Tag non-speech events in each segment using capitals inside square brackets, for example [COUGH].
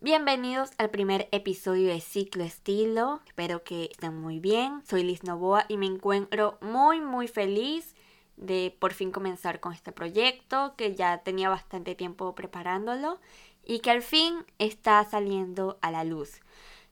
Bienvenidos al primer episodio de Ciclo Estilo. Espero que estén muy bien. Soy Liz Novoa y me encuentro muy muy feliz de por fin comenzar con este proyecto que ya tenía bastante tiempo preparándolo y que al fin está saliendo a la luz.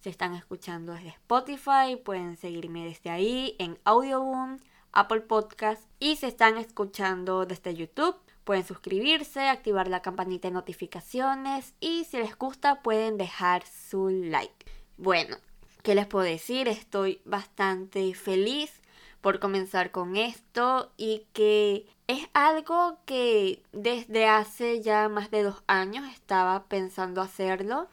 Se están escuchando desde Spotify, pueden seguirme desde ahí en Audioboom, Apple Podcast y se están escuchando desde YouTube Pueden suscribirse, activar la campanita de notificaciones y si les gusta pueden dejar su like. Bueno, ¿qué les puedo decir? Estoy bastante feliz por comenzar con esto y que es algo que desde hace ya más de dos años estaba pensando hacerlo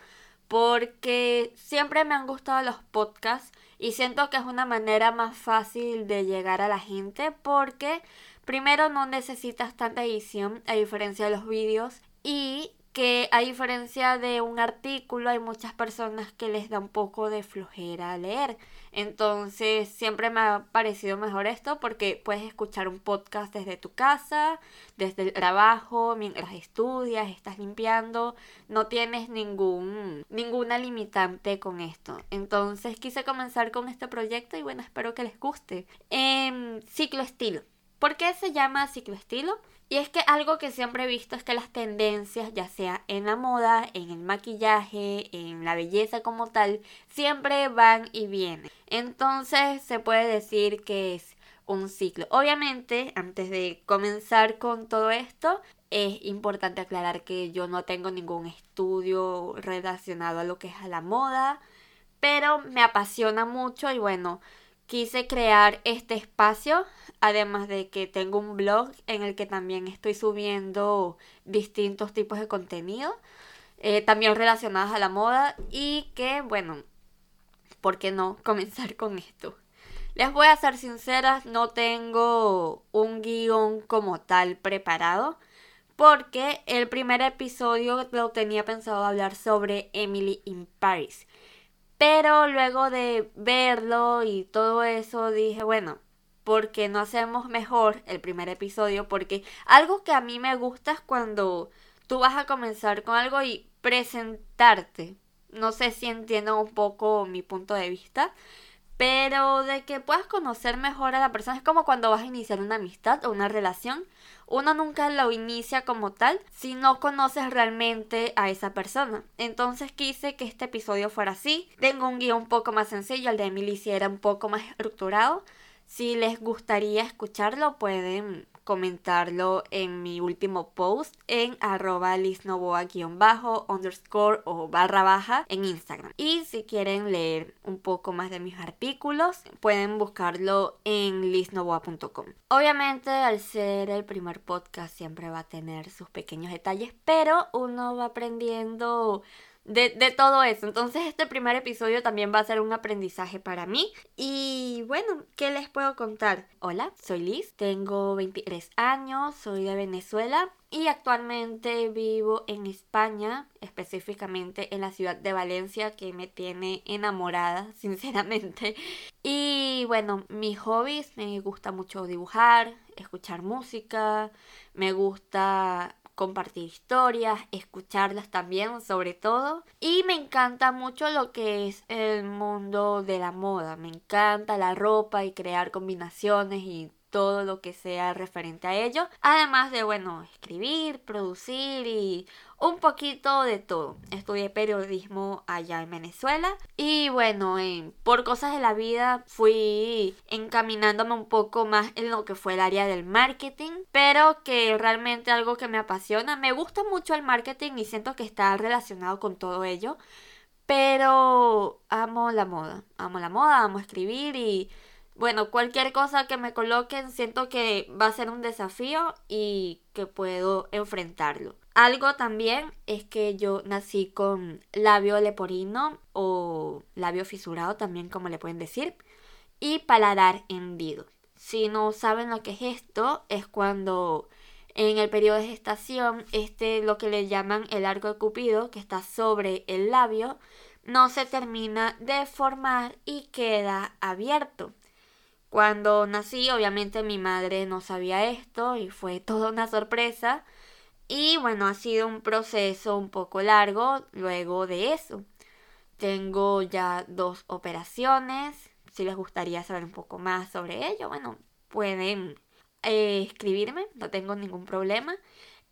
porque siempre me han gustado los podcasts y siento que es una manera más fácil de llegar a la gente porque Primero, no necesitas tanta edición a diferencia de los vídeos y que a diferencia de un artículo hay muchas personas que les da un poco de flojera leer. Entonces siempre me ha parecido mejor esto porque puedes escuchar un podcast desde tu casa, desde el trabajo, mientras estudias, estás limpiando, no tienes ningún ninguna limitante con esto. Entonces quise comenzar con este proyecto y bueno, espero que les guste. En ciclo estilo. ¿Por qué se llama cicloestilo? Y es que algo que siempre he visto es que las tendencias, ya sea en la moda, en el maquillaje, en la belleza como tal, siempre van y vienen. Entonces se puede decir que es un ciclo. Obviamente, antes de comenzar con todo esto, es importante aclarar que yo no tengo ningún estudio relacionado a lo que es a la moda, pero me apasiona mucho y bueno, quise crear este espacio, además de que tengo un blog en el que también estoy subiendo distintos tipos de contenido, eh, también relacionados a la moda y que, bueno, ¿por qué no [LAUGHS] comenzar con esto? Les voy a ser sinceras, no tengo un guion como tal preparado porque el primer episodio lo tenía pensado hablar sobre Emily in Paris. Pero luego de verlo y todo eso dije, bueno, ¿por qué no hacemos mejor el primer episodio? Porque algo que a mí me gusta es cuando tú vas a comenzar con algo y presentarte. No sé si entiendo un poco mi punto de vista, pero de que puedas conocer mejor a la persona es como cuando vas a iniciar una amistad o una relación. Uno nunca lo inicia como tal si no conoces realmente a esa persona. Entonces quise que este episodio fuera así. Tengo un guion un poco más sencillo, el de Emily era un poco más estructurado. Si les gustaría escucharlo pueden comentarlo en mi último post en arroba lisnovoa-bajo underscore o barra baja en Instagram. Y si quieren leer un poco más de mis artículos, pueden buscarlo en lisnovoa.com. Obviamente, al ser el primer podcast, siempre va a tener sus pequeños detalles, pero uno va aprendiendo de, todo eso. Entonces este primer episodio también va a ser un aprendizaje para mí. Y bueno, ¿qué les puedo contar? Hola, soy Liz, tengo 23 años, soy de Venezuela y actualmente vivo en España, específicamente en la ciudad de Valencia, que me tiene enamorada, [LAUGHS] sinceramente. Y bueno, mis hobbies, me gusta mucho dibujar, escuchar música, me gusta compartir historias, escucharlas también sobre todo. Y me encanta mucho lo que es el mundo de la moda. Me encanta la ropa y crear combinaciones y todo lo que sea referente a ello. Además de, bueno, escribir, producir y un poquito de todo. Estudié periodismo allá en Venezuela y bueno, por cosas de la vida fui encaminándome un poco más en lo que fue el área del marketing, pero que realmente algo que me apasiona. Me gusta mucho el marketing y siento que está relacionado con todo ello. Pero amo la moda, amo la moda, amo escribir y bueno, cualquier cosa que me coloquen siento que va a ser un desafío y que puedo enfrentarlo. Algo también es que yo nací con labio leporino o labio fisurado también como le pueden decir y paladar hendido. Si no saben lo que es esto, es cuando en el periodo de gestación, este lo que le llaman el arco de cupido, que está sobre el labio, no se termina de formar y queda abierto. Cuando nací, obviamente mi madre no sabía esto y fue toda una sorpresa. Y bueno, ha sido un proceso un poco largo luego de eso. Tengo ya dos operaciones. Si les gustaría saber un poco más sobre ello, bueno, pueden eh, escribirme, no tengo ningún problema.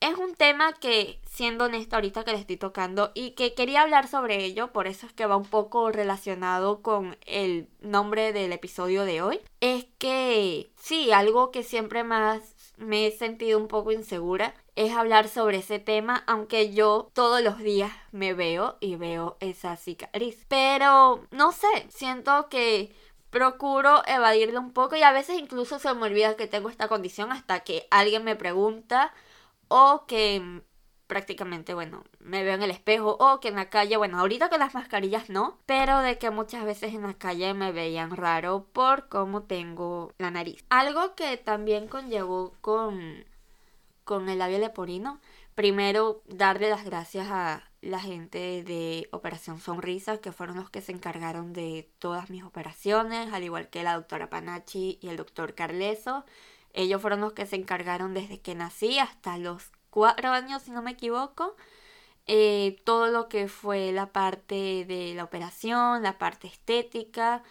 Es un tema que, siendo honesta ahorita que le estoy tocando y que quería hablar sobre ello, por eso es que va un poco relacionado con el nombre del episodio de hoy, es que sí, algo que siempre más me he sentido un poco insegura es hablar sobre ese tema, aunque yo todos los días me veo y veo esa cicatriz. Pero no sé, siento que procuro evadirlo un poco y a veces incluso se me olvida que tengo esta condición hasta que alguien me pregunta o que prácticamente, bueno, me veo en el espejo o que en la calle, bueno, ahorita con las mascarillas no, pero de que muchas veces en la calle me veían raro por cómo tengo la nariz. Algo que también conllevó con, con el labio leporino, primero darle las gracias a la gente de Operación Sonrisa, que fueron los que se encargaron de todas mis operaciones, al igual que la doctora Panachi y el doctor Carleso. Ellos fueron los que se encargaron desde que nací hasta los cuatro años, si no me equivoco. Eh, todo lo que fue la parte de la operación, la parte estética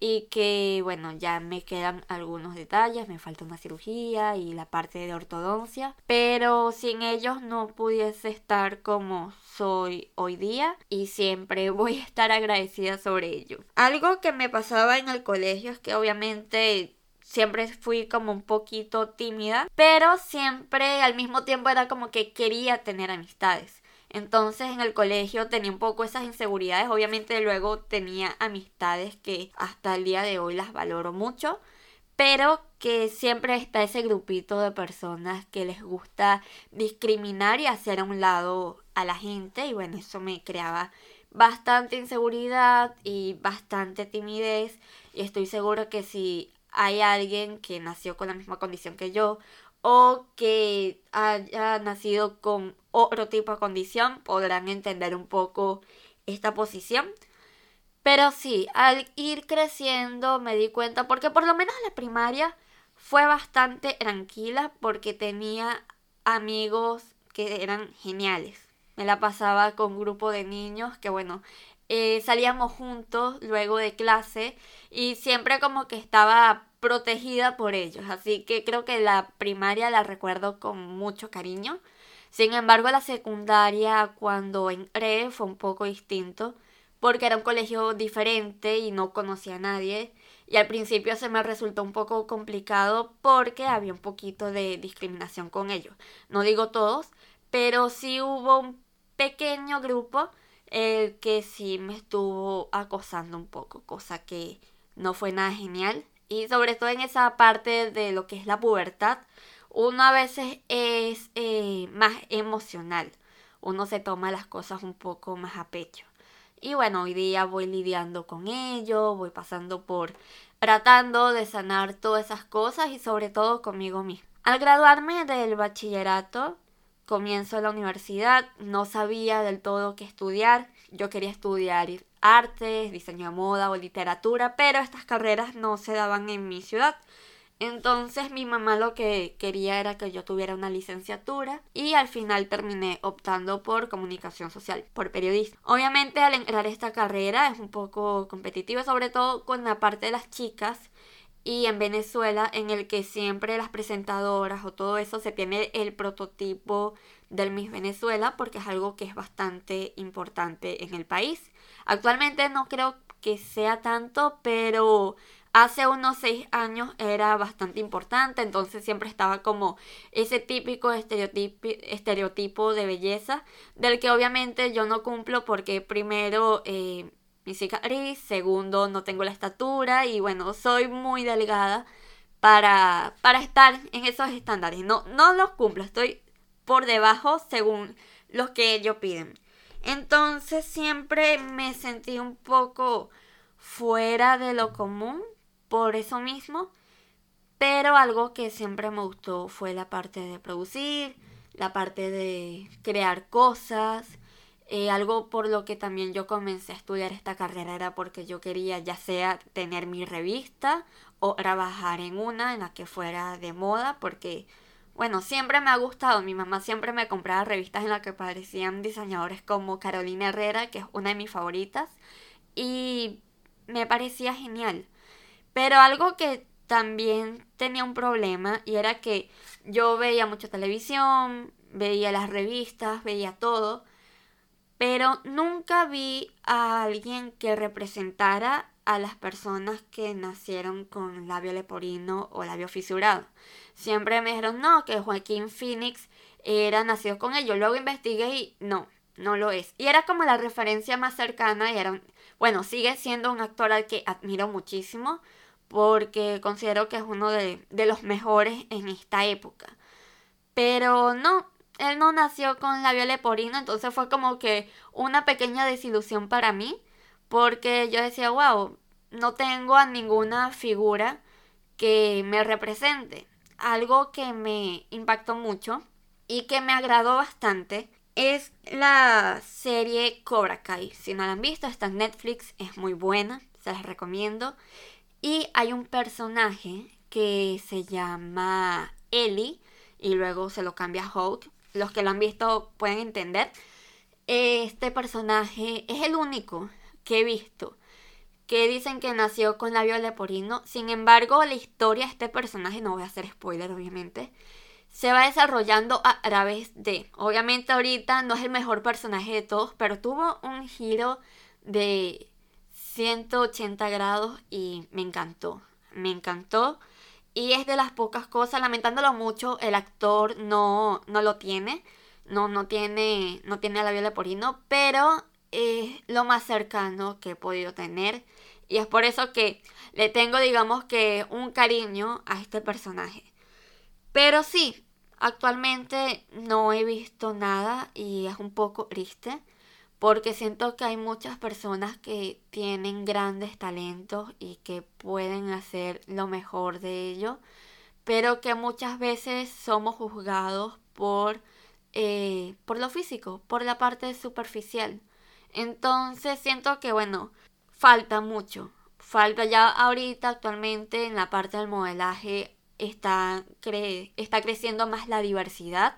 y que bueno, ya me quedan algunos detalles, me falta una cirugía y la parte de ortodoncia, pero sin ellos no pudiese estar como soy hoy día y siempre [LAUGHS] voy a estar agradecida sobre ello. Algo que me pasaba en el colegio es que obviamente siempre fui como un poquito tímida, pero siempre al mismo tiempo era como que quería tener amistades. Entonces en el colegio tenía un poco esas inseguridades, obviamente luego tenía amistades que hasta el día de hoy las valoro mucho, pero que siempre está ese grupito de personas que les gusta discriminar y hacer a un lado a la gente y bueno, eso me creaba bastante inseguridad y bastante timidez. Y estoy seguro que si hay alguien que nació con la misma condición que yo o que haya nacido con otro tipo de condición, podrán entender un poco esta posición. Pero sí, al ir creciendo me di cuenta, porque por lo menos la primaria fue bastante tranquila porque tenía amigos que eran geniales. Me la pasaba con un grupo de niños que bueno, eh, salíamos juntos luego de clase y siempre como que estaba protegida por ellos. Así que creo que la primaria la recuerdo con mucho cariño. Sin embargo, la secundaria cuando entré fue un poco distinto porque era un colegio diferente y no conocía a nadie. Y al principio se me resultó un poco complicado porque había un poquito de discriminación con ellos. No digo todos, pero sí hubo un pequeño grupo el que sí me estuvo acosando un poco, cosa que no fue nada genial. Y sobre todo en esa parte de lo que es la pubertad, uno a veces es eh, más emocional. Uno se toma las cosas un poco más a pecho. Y bueno, hoy día voy lidiando con ello, voy pasando por tratando de sanar todas esas cosas y sobre todo conmigo mismo. Al graduarme del bachillerato, comienzo la universidad, no sabía del todo qué estudiar. Yo quería estudiar artes, diseño de moda o literatura, pero estas carreras no se daban en mi ciudad. Entonces mi mamá lo que quería era que yo tuviera una licenciatura y al final terminé optando por comunicación social, por periodismo. Obviamente al entrar esta carrera es un poco competitiva, sobre todo con la parte de las chicas y en Venezuela en el que siempre las presentadoras o todo eso se tiene el prototipo del Miss Venezuela porque es algo que es bastante importante en el país. Actualmente no creo que sea tanto, pero hace unos seis años era bastante importante, entonces siempre estaba como ese típico estereotipo, de belleza del que obviamente yo no cumplo porque primero... Eh, mi cicatriz, segundo no tengo la estatura y bueno, soy muy delgada para, para estar en esos estándares. No, no los cumplo, estoy por debajo según los que ellos piden. Entonces siempre me sentí un poco fuera de lo común por eso mismo. Pero algo que siempre me gustó fue la parte de producir, la parte de crear cosas, Eh, algo por lo que también yo comencé a estudiar esta carrera era porque yo quería ya sea tener mi revista o trabajar en una en la que fuera de moda porque bueno, siempre me ha gustado. Mi mamá siempre me compraba revistas en las que aparecían diseñadores como Carolina Herrera, que es una de mis favoritas. Y me parecía genial. Pero algo que también tenía un problema y era que yo veía mucha televisión, veía las revistas, veía todo, pero nunca vi a alguien que representara a las personas que nacieron con labio leporino o labio fisurado. Siempre me dijeron, no, que Joaquín Phoenix era nacido con ello. Luego investigué y no, no lo es. Y era como la referencia más cercana y era, bueno, sigue siendo un actor al que admiro muchísimo porque considero que es uno de, de los mejores en esta época. Pero no, él no nació con labio leporino, entonces fue como que una pequeña desilusión para mí porque yo decía, wow, no tengo a ninguna figura que me represente. Algo que me impactó mucho y que me agradó bastante es la serie Cobra Kai. Si no la han visto, está en Netflix, es muy buena, se las recomiendo. Y hay un personaje que se llama Ellie y luego se lo cambia a Hulk. Los que lo han visto pueden entender. Este personaje es el único que he visto que dicen que nació con labio leporino. Sin embargo, la historia de este personaje, no voy a hacer spoiler obviamente, se va desarrollando a través de... Obviamente ahorita no es el mejor personaje de todos, pero tuvo un giro de 180 grados y me encantó. Me encantó. Y es de las pocas cosas, lamentándolo mucho, el actor no, no lo tiene. No, no tiene, no tiene labio leporino, pero es lo más cercano que he podido tener. Y es por eso que le tengo, digamos que, un cariño a este personaje. Pero sí, actualmente no he visto nada y es un poco triste. Porque siento que hay muchas personas que tienen grandes talentos y que pueden hacer lo mejor de ello. Pero que muchas veces somos juzgados por, eh, por lo físico, por la parte superficial. Entonces siento que, bueno, falta mucho. Falta ya ahorita actualmente en la parte del modelaje está, está creciendo más la diversidad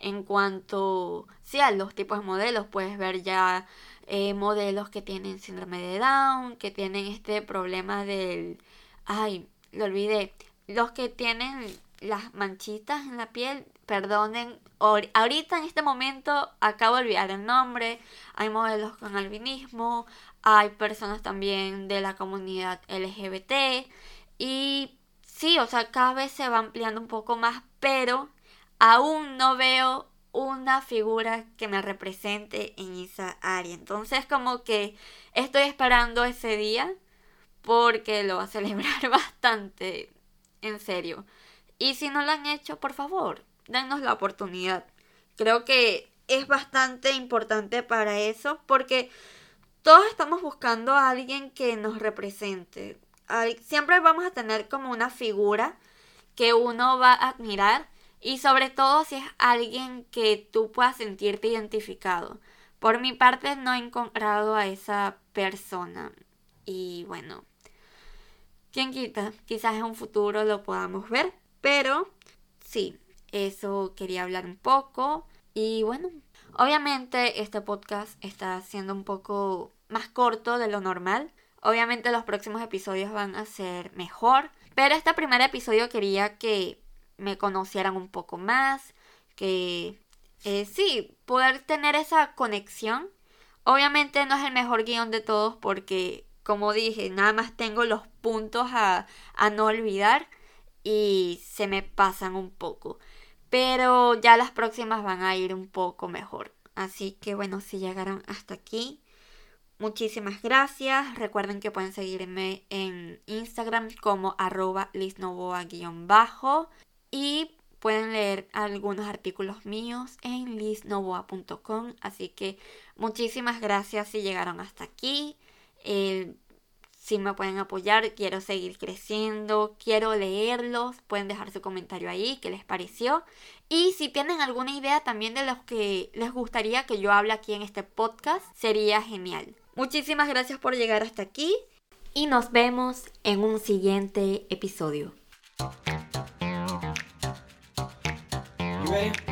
en cuanto sí, a los tipos de modelos. Puedes ver ya eh, modelos que tienen síndrome de Down, que tienen este problema del... Ay, lo olvidé. Los que tienen las manchitas en la piel, perdonen, ahorita en este momento acabo de olvidar el nombre, hay modelos con albinismo, hay personas también de la comunidad LGBT y sí, o sea, cada vez se va ampliando un poco más, pero aún no veo una figura que me represente en esa área. Entonces como que estoy esperando ese día porque lo va a [LAUGHS] celebrar bastante, en serio. Y si no lo han hecho, por favor, denos la oportunidad. Creo que es bastante importante para eso porque todos estamos buscando a alguien que nos represente. Siempre vamos a tener como una figura que uno va a admirar y sobre todo si es alguien que tú puedas sentirte identificado. Por mi parte no he encontrado a esa persona y bueno, quién quita, quizás en un futuro lo podamos ver. Pero sí, eso quería hablar un poco. Y bueno, obviamente este podcast está siendo un poco más corto de lo normal. Obviamente los próximos episodios van a ser mejor. Pero este primer episodio quería que me conocieran un poco más. Que eh, sí, poder tener esa conexión. Obviamente no es el mejor guion de todos porque, como dije, nada más tengo los puntos a, a no olvidar y se me pasan un poco. Pero ya las próximas van a ir un poco mejor. Así que bueno, si llegaron hasta aquí, muchísimas gracias. Recuerden que pueden seguirme en Instagram como arroba lisnovoa-bajo y pueden leer algunos artículos míos en lisnovoa.com. Así que muchísimas gracias si llegaron hasta aquí. si me pueden apoyar, quiero seguir creciendo, quiero leerlos, pueden dejar su comentario ahí, qué les pareció. Y si tienen alguna idea también de los que les gustaría que yo hable aquí en este podcast, sería genial. Muchísimas gracias por llegar hasta aquí y nos vemos en un siguiente episodio. You ready?